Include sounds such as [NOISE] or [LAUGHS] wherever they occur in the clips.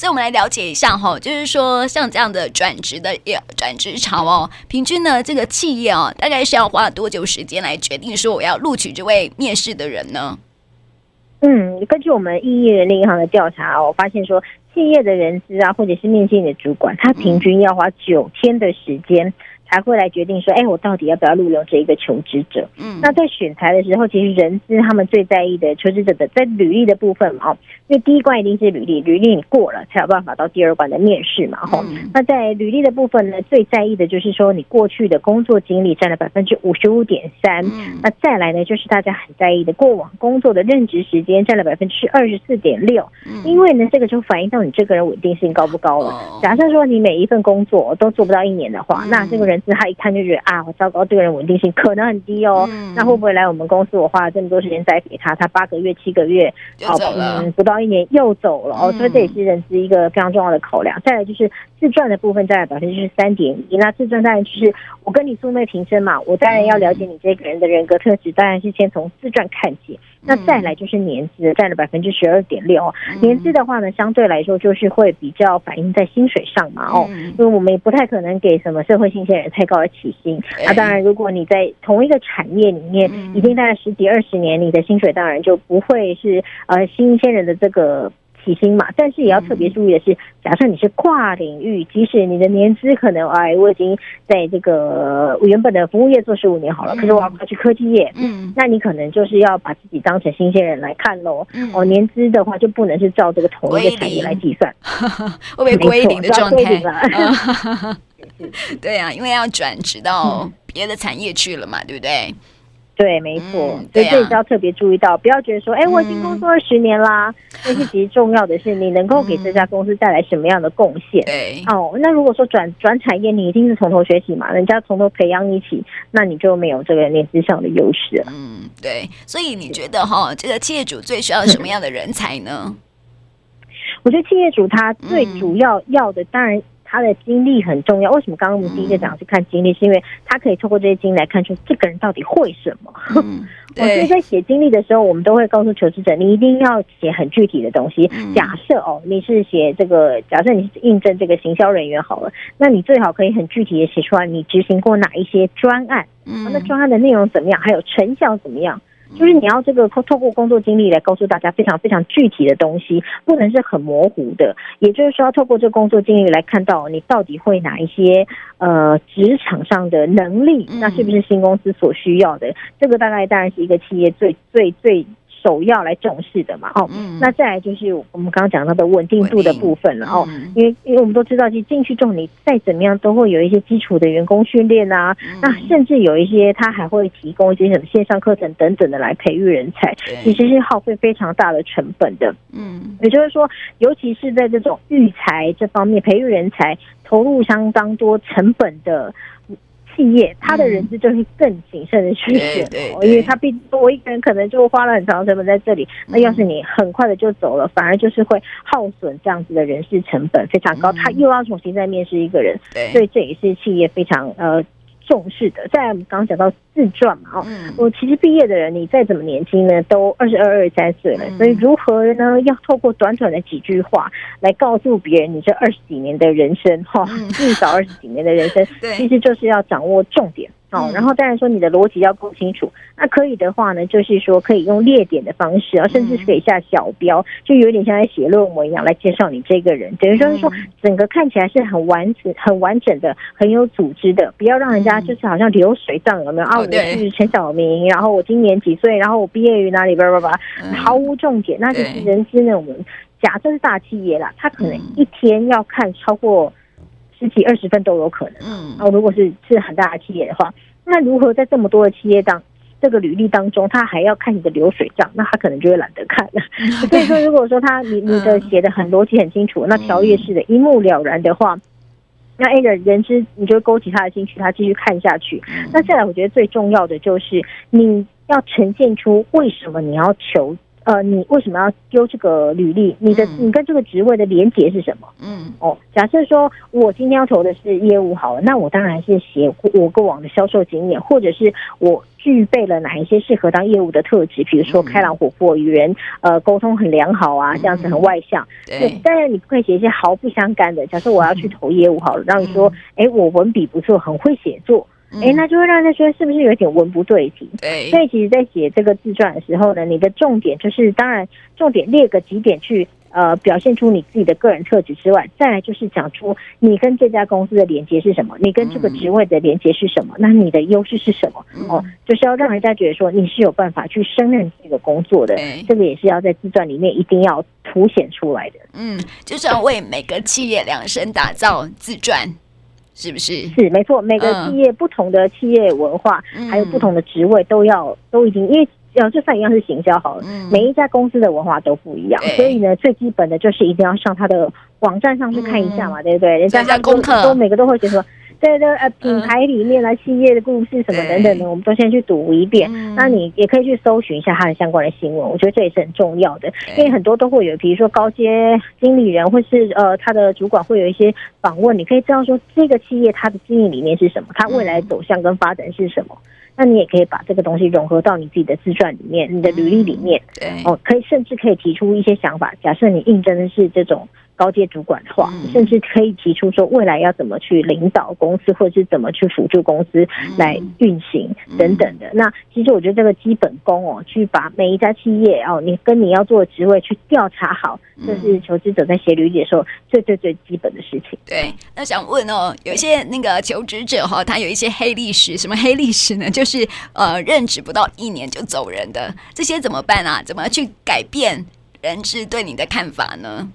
所以我们来了解一下哈，就是说像这样的转职的转职潮哦，平均呢这个企业哦，大概是要花多久时间来决定说我要录取这位面试的人呢？嗯，根据我们异业人力银行的调查，我发现说企业的人资啊，或者是面试的主管，他平均要花九天的时间。才会来决定说，哎，我到底要不要录用这一个求职者？嗯，那在选材的时候，其实人资他们最在意的求职者的在履历的部分嘛，哦，因为第一关一定是履历，履历你过了才有办法到第二关的面试嘛，哈。那在履历的部分呢，最在意的就是说你过去的工作经历占了百分之五十五点三，那再来呢，就是大家很在意的过往工作的任职时间占了百分之二十四点六，因为呢，这个就反映到你这个人稳定性高不高了。假设说你每一份工作都做不到一年的话，那这个人。他一看就觉得啊，我糟糕，这个人稳定性可能很低哦。嗯、那会不会来我们公司？我花了这么多时间栽培他，他八个月、七个月，好，嗯，不到一年又走了哦。所以这也是人资一个非常重要的考量。再来就是自传的部分，占了百分之三点一。那自传当然就是我跟你素昧平生嘛，我当然要了解你这个人的人格特质，当然是先从自传看起。那再来就是年资，占了百分之十二点六。年资的话呢，相对来说就是会比较反映在薪水上嘛，哦，因为我们也不太可能给什么社会新鲜人太高的起薪。那当然，如果你在同一个产业里面已经待了十几二十年，你的薪水当然就不会是呃新鲜人的这个。起薪嘛，但是也要特别注意的是，假设你是跨领域，即使你的年资可能哎，我已经在这个原本的服务业做十五年好了，可是我要去科技业，嗯，那你可能就是要把自己当成新鲜人来看喽。哦，年资的话就不能是照这个同一个产业来计算，会不会归零的状态？[LAUGHS] 对啊，因为要转职到别的产业去了嘛，对不对？对，没错，嗯、所以这也是要特别注意到，不要觉得说，哎，我已经工作二十年啦。[LAUGHS] 但是、嗯、其实重要的是，你能够给这家公司带来什么样的贡献？对，哦，那如果说转转产业，你一定是从头学习嘛，人家从头培养你起，那你就没有这个年资上的优势了。嗯，对。所以你觉得哈，这个企业主最需要什么样的人才呢？[LAUGHS] 我觉得企业主他最主要要的，当然。他的经历很重要。为什么刚刚我们第一个讲是看经历？是因为他可以透过这些经历来看出这个人到底会什么。嗯，[LAUGHS] 我觉得在写经历的时候，我们都会告诉求职者，你一定要写很具体的东西。假设哦，你是写这个，假设你是应征这个行销人员好了，那你最好可以很具体的写出来，你执行过哪一些专案，那专案的内容怎么样，还有成效怎么样。就是你要这个透透过工作经历来告诉大家非常非常具体的东西，不能是很模糊的。也就是说，要透过这个工作经历来看到你到底会哪一些呃职场上的能力，那是不是新公司所需要的？这个大概当然是一个企业最最最。首要来重视的嘛，哦，那再来就是我们刚刚讲到的稳定度的部分了哦，因为因为我们都知道，其实进去之后你再怎么样都会有一些基础的员工训练啊，那甚至有一些他还会提供一些什么线上课程等等的来培育人才，其实是耗费非常大的成本的，嗯，也就是说，尤其是在这种育才这方面，培育人才投入相当多成本的。企业他的人资就是更谨慎的去选，因为他毕竟我一个人可能就花了很长的成本在这里，那要是你很快的就走了，反而就是会耗损这样子的人事成本非常高，他又要重新再面试一个人，所以这也是企业非常呃。重视的，在我们刚刚讲到自传嘛，哦，我其实毕业的人，你再怎么年轻呢，都二十二、二十三岁了，所以如何呢？要透过短短的几句话来告诉别人你这二十几年的人生，哈，至少二十几年的人生，[LAUGHS] 其实就是要掌握重点。哦，然后当然说你的逻辑要够清楚，那可以的话呢，就是说可以用列点的方式啊，甚至是可以下小标，就有点像在写论文一样来介绍你这个人，等于说是说整个看起来是很完整、很完整的、很有组织的，不要让人家就是好像流水账有没有？啊？我是陈小明，然后我今年几岁，然后我毕业于哪里，叭叭叭，毫无重点。那就是人资呢，我们假设是大企业啦，他可能一天要看超过。十几二十份都有可能，嗯，然后如果是是很大的企业的话，那如何在这么多的企业当这个履历当中，他还要看你的流水账，那他可能就会懒得看了。[LAUGHS] 所以说，如果说他你你的写的很逻辑很清楚，那条约式的一目了然的话，那 A 的人资你就会勾起他的兴趣，他继续看下去。那再来，我觉得最重要的就是你要呈现出为什么你要求。呃，你为什么要丢这个履历？你的、嗯、你跟这个职位的连结是什么？嗯，哦，假设说我今天要投的是业务好了，那我当然是写我过往的销售经验，或者是我具备了哪一些适合当业务的特质，比如说开朗活泼、与人呃沟通很良好啊，这样子很外向。嗯、对，当然你不可以写一些毫不相干的。假设我要去投业务好了，让你说，哎、嗯，我文笔不错，很会写作。哎、欸，那就会让人觉得是不是有点文不对题？对，所以其实，在写这个自传的时候呢，你的重点就是，当然重点列个几点去，呃，表现出你自己的个人特质之外，再来就是讲出你跟这家公司的连接是什么，你跟这个职位的连接是什么，那你的优势是什么？哦，就是要让人家觉得说你是有办法去胜任这个工作的，这个也是要在自传里面一定要凸显出来的。嗯，就是要为每个企业量身打造自传。是不是？是没错，每个企业不同的企业文化，嗯、还有不同的职位，都要都已经，因为要就算一样是行销好了，嗯、每一家公司的文化都不一样，所以呢，最基本的就是一定要上他的网站上去看一下嘛，嗯、对不对？人家他功课都每个都会写说。对对，呃，品牌里面啊企业的故事什么等等的，我们都先去读一遍。那你也可以去搜寻一下它的相关的新闻，我觉得这也是很重要的，因为很多都会有，比如说高阶经理人或是呃他的主管会有一些访问，你可以知道说这个企业它的经营理念是什么，它未来走向跟发展是什么。那你也可以把这个东西融合到你自己的自传里面，你的履历里面。对，哦，可以甚至可以提出一些想法。假设你应征的是这种。高阶主管的话，甚至可以提出说未来要怎么去领导公司，或者是怎么去辅助公司来运行等等的。那其实我觉得这个基本功哦，去把每一家企业哦，你跟你要做的职位去调查好，这是求职者在写履历的时候最最最基本的事情。对，那想问哦，有些那个求职者哈，他有一些黑历史，什么黑历史呢？就是呃，任职不到一年就走人的，这些怎么办啊？怎么去改变人质对你的看法呢？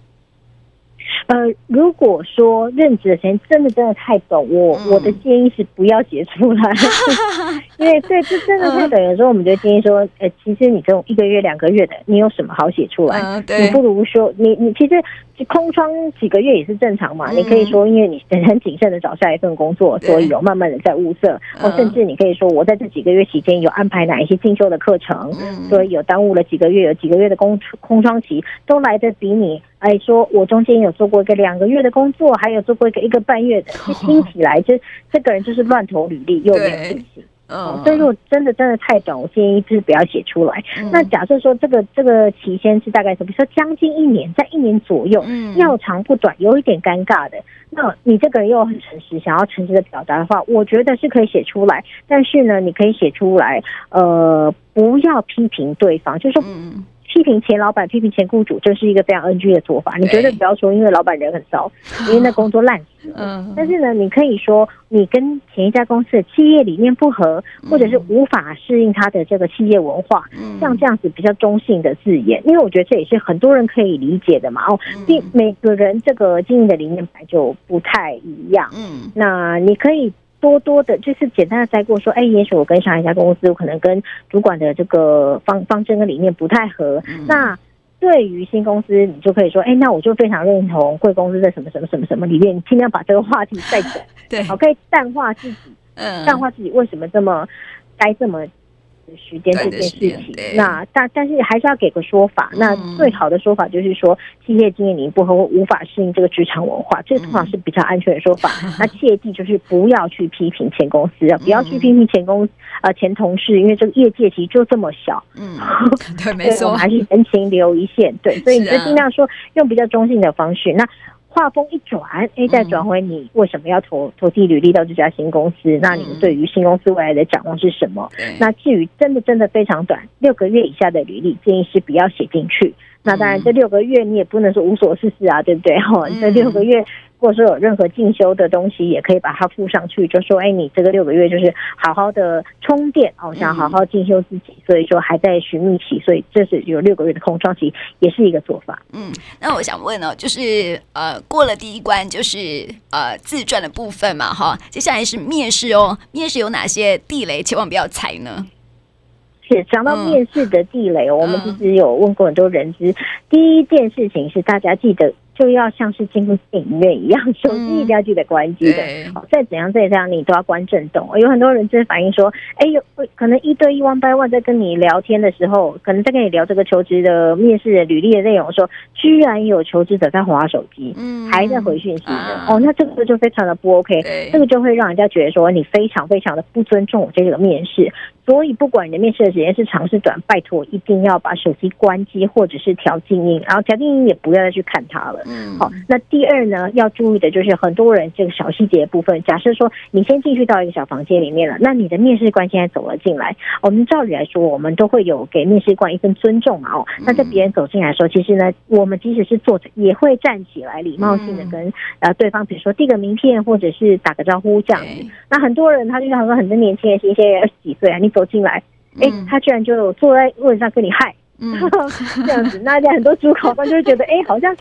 呃，如果说任职的时间真的真的太短，我、嗯、我的建议是不要写出来，[LAUGHS] [LAUGHS] 因为对，这真的太短。有时候我们就建议说，呃，其实你这种一个月、两个月的，你有什么好写出来？嗯、你不如说，你你其实空窗几个月也是正常嘛。嗯、你可以说，因为你很谨慎的找下一份工作，所以有慢慢的在物色，或甚至你可以说，我在这几个月期间有安排哪一些进修的课程，嗯、所以有耽误了几个月，有几个月的工空窗期，都来得比你。哎，说我中间有做过一个两个月的工作，还有做过一个一个半月的，[LAUGHS] 听起来就这个人就是乱投履历，又没有信心。嗯，所以如果真的真的太短，我建议就是不要写出来。嗯、那假设说这个这个期间是大概什么？比如说将近一年，在一年左右，嗯，要长不短，有一点尴尬的。那你这个人又很诚实，想要诚实的表达的话，我觉得是可以写出来。但是呢，你可以写出来，呃，不要批评对方，就是说。嗯批评前老板、批评前雇主，这是一个非常 NG 的做法。你绝对不要说，因为老板人很糟，因为那工作烂死了。嗯。但是呢，你可以说你跟前一家公司的企业理念不合，或者是无法适应他的这个企业文化，像这样子比较中性的字眼，因为我觉得这也是很多人可以理解的嘛。哦，并每个人这个经营的理念本来就不太一样。嗯。那你可以。多多的，就是简单的筛过说，哎，也许我跟上一家公司，我可能跟主管的这个方方针跟理念不太合。嗯、那对于新公司，你就可以说，哎，那我就非常认同贵公司的什么什么什么什么理念，你尽量把这个话题带转，[LAUGHS] 对，好，可以淡化自己，嗯，淡化自己为什么这么该这么。时间这件事情，那但但是还是要给个说法。那最好的说法就是说，企业经营不合，无法适应这个职场文化，这个通常是比较安全的说法。[LAUGHS] 那切记就是不要去批评前公司，不要去批评前公呃前同事，因为这个业界其实就这么小。嗯，[LAUGHS] 对，没错，我们还是人情留一线。对，所以你就尽量说用比较中性的方式。那。话风一转，哎，再转回你为什么要投投递履历到这家新公司？那你们对于新公司未来的展望是什么？那至于真的真的非常短，六个月以下的履历，建议是不要写进去。那当然，这六个月你也不能说无所事事啊，对不对？哈，这六个月。或者说有任何进修的东西，也可以把它附上去，就说：“哎，你这个六个月就是好好的充电哦，想好好进修自己，所以说还在寻觅期，所以这是有六个月的空窗期，也是一个做法。”嗯，那我想问哦，就是呃，过了第一关，就是呃自传的部分嘛，哈，接下来是面试哦，面试有哪些地雷，千万不要踩呢？是讲到面试的地雷，嗯、我们其实有问过很多人资，第一件事情是大家记得。就要像是进入电影院一样，手机一定要记得关机的。好、嗯，再怎样再怎样，你都要关震动。有很多人就是反映说，哎，有可能一对一 one by one 在跟你聊天的时候，可能在跟你聊这个求职的面试的履历的内容的时候，居然有求职者在滑手机，嗯，还在回讯息的。啊、哦，那这个就非常的不 OK，这个就会让人家觉得说你非常非常的不尊重我这个面试。所以，不管你的面试的时间是长是短，拜托一定要把手机关机或者是调静音，然后调静音也不要再去看它了。嗯，好。那第二呢，要注意的就是很多人这个小细节的部分。假设说你先进去到一个小房间里面了，那你的面试官现在走了进来，我们照理来说，我们都会有给面试官一份尊重嘛。哦，那在别人走进来的时候，其实呢，我们即使是坐着，也会站起来，礼貌性的跟呃对方，比如说递个名片，或者是打个招呼这样子。那很多人他就像说很多年轻人，新鲜人二十几岁啊，你。走进来，哎，他居然就坐在位置上跟你嗨，嗯、[LAUGHS] 这样子，那很多主考官就会觉得，[LAUGHS] 哎，好像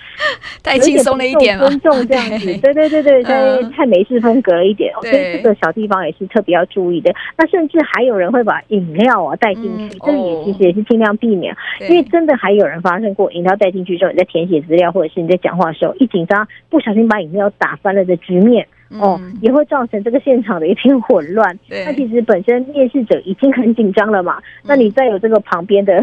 太轻松了一点，尊重这样子，对。对对对，太太美式风格了一点，所以这个小地方也是特别要注意的。那甚至还有人会把饮料啊带进去，这个也其实也是尽量避免，因为真的还有人发生过饮料带进去之后，你在填写资料或者是你在讲话的时候，一紧张不小心把饮料打翻了的局面。哦，也会造成这个现场的一片混乱。[LAUGHS] 那其实本身面试者已经很紧张了嘛，那你再有这个旁边的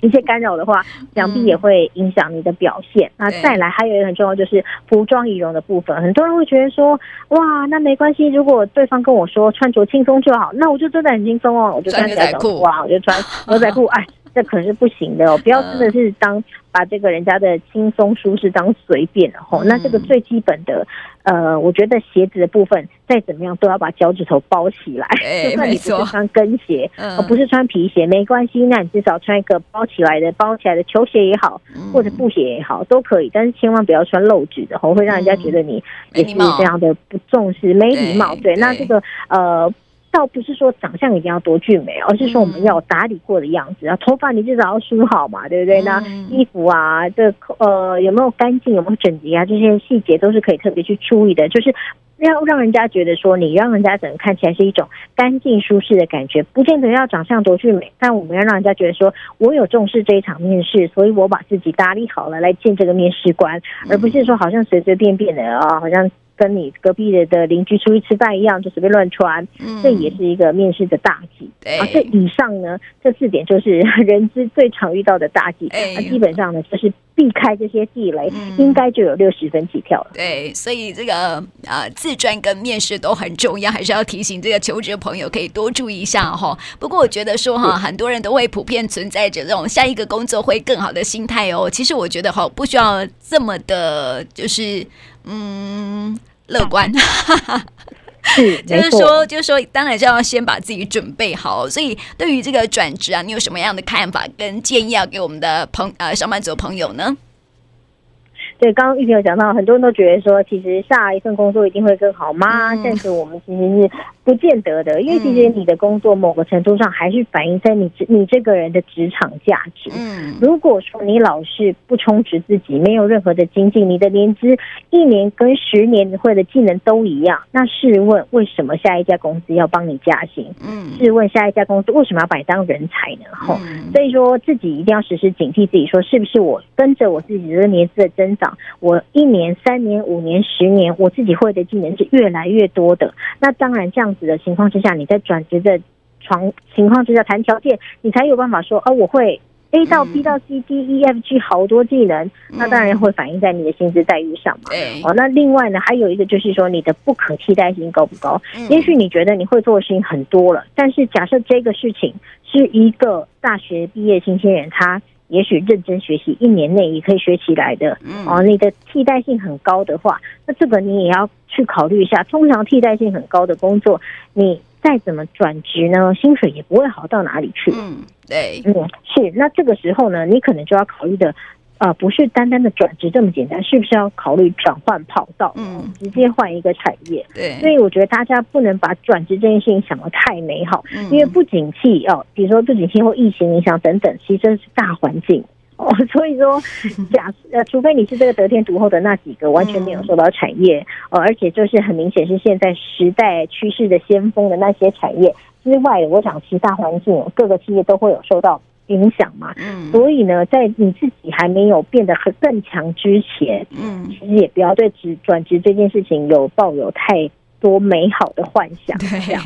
一些干扰的话，想必也会影响你的表现。那再来还有一个很重要，就是服装仪容的部分。很多人会觉得说，哇，那没关系，如果对方跟我说穿着轻松就好，那我就真的很轻松哦，我就穿牛仔裤，哇，我就穿 [LAUGHS] 牛仔裤，哎。这可是不行的哦！不要真的是当把这个人家的轻松舒适当随便了吼。那这个最基本的，呃，我觉得鞋子的部分再怎么样都要把脚趾头包起来。就算你不是穿跟鞋，而不是穿皮鞋，没关系。那你至少穿一个包起来的、包起来的球鞋也好，或者布鞋也好，都可以。但是千万不要穿露趾的，吼，会让人家觉得你也是非常的不重视、没礼貌。对，那这个呃。倒不是说长相一定要多俊美，而是说我们要有打理过的样子啊。头发你至少要梳好嘛，对不对？那衣服啊，这呃有没有干净，有没有整洁啊？这些细节都是可以特别去注意的。就是要让人家觉得说，你让人家整个看起来是一种干净舒适的感觉，不见得要长相多俊美，但我们要让人家觉得说我有重视这一场面试，所以我把自己打理好了来见这个面试官，而不是说好像随随便便的啊，好像。跟你隔壁的的邻居出去吃饭一样，就随便乱穿，这也是一个面试的大忌。啊，这以上呢，这四点就是 [LAUGHS] 人之最常遇到的大忌。那基本上呢，就是避开这些地雷，应该就有六十分起跳了。对，所以这个呃，自传跟面试都很重要，还是要提醒这个求职朋友可以多注意一下哈。不过我觉得说哈，很多人都会普遍存在着这种下一个工作会更好的心态哦。其实我觉得哈，不需要这么的，就是嗯。乐观，是，[LAUGHS] 就是说，就是说，当然就要先把自己准备好。所以，对于这个转职啊，你有什么样的看法跟建议要给我们的朋呃上班族朋友呢？对，刚刚玉萍有讲到，很多人都觉得说，其实下一份工作一定会更好吗？但是我们其实是。不见得的，因为其实你的工作某个程度上还是反映在你你这个人的职场价值。嗯，如果说你老是不充实自己，没有任何的精进，你的年资一年跟十年会的技能都一样，那试问为什么下一家公司要帮你加薪？嗯，试问下一家公司为什么要把你当人才呢？吼，所以说自己一定要时时警惕自己，说是不是我跟着我自己的年资的增长，我一年、三年、五年、十年，我自己会的技能是越来越多的。那当然这样。的情况之下，你在转职的床情况之下谈条件，你才有办法说，哦，我会 A 到 B 到 C D E F G 好多技能，那当然会反映在你的薪资待遇上嘛。哦，那另外呢，还有一个就是说，你的不可替代性高不高？也许你觉得你会做的事情很多了，但是假设这个事情是一个大学毕业新鲜人，他也许认真学习一年内也可以学起来的。哦，你的替代性很高的话，那这个你也要。去考虑一下，通常替代性很高的工作，你再怎么转职呢，薪水也不会好到哪里去。嗯，对，嗯，是。那这个时候呢，你可能就要考虑的，啊、呃，不是单单的转职这么简单，是不是要考虑转换跑道？嗯，直接换一个产业。对，所以我觉得大家不能把转职这件事情想得太美好，嗯、因为不景气哦，比如说不景气或疫情影响等等，其实这是大环境。哦，[LAUGHS] 所以说，[LAUGHS] 假呃，除非你是这个得天独厚的那几个，完全没有受到产业，呃，而且就是很明显是现在时代趋势的先锋的那些产业之外，我想其他环境各个企业都会有受到影响嘛。嗯，所以呢，在你自己还没有变得很更强之前，嗯，其实也不要对职转职这件事情有抱有太多美好的幻想，这样。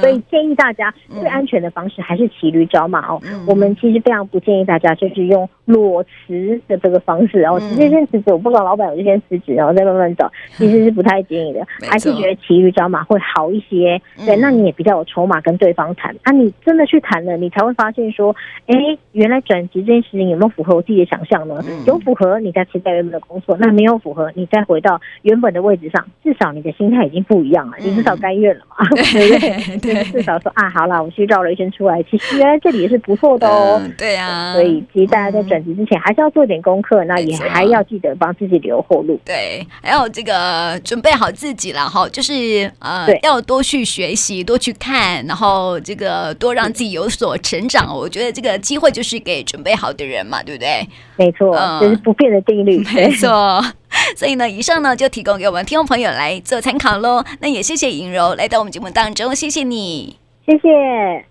所以建议大家最安全的方式还是骑驴找马哦。我们其实非常不建议大家就是用裸辞的这个方式，然后直接先辞职。我不知道老板，我就先辞职，然后再慢慢找，[LAUGHS] 其实是不太建议的。还是觉得骑驴找马会好一些。对，那你也比较有筹码跟对方谈。啊，你真的去谈了，你才会发现说，哎，原来转职这件事情有没有符合我自己的想象呢？有符合，你再辞掉原本的工作；那没有符合，你再回到原本的位置上。至少你的心态已经不一样了，你至少甘愿了嘛，[LAUGHS] 对不对？对，至少说啊，好了，我去绕了一圈出来，其实原来这里也是不错的哦。嗯、对啊，所以其实大家在转职之前还是要做点功课，嗯、那也还要记得帮自己留后路。对，还有这个准备好自己了哈，就是呃，对要多去学习，多去看，然后这个多让自己有所成长。我觉得这个机会就是给准备好的人嘛，对不对？没错，嗯、这是不变的定律。[LAUGHS] 没错。[LAUGHS] 所以呢，以上呢就提供给我们听众朋友来做参考喽。那也谢谢尹柔来到我们节目当中，谢谢你，谢谢。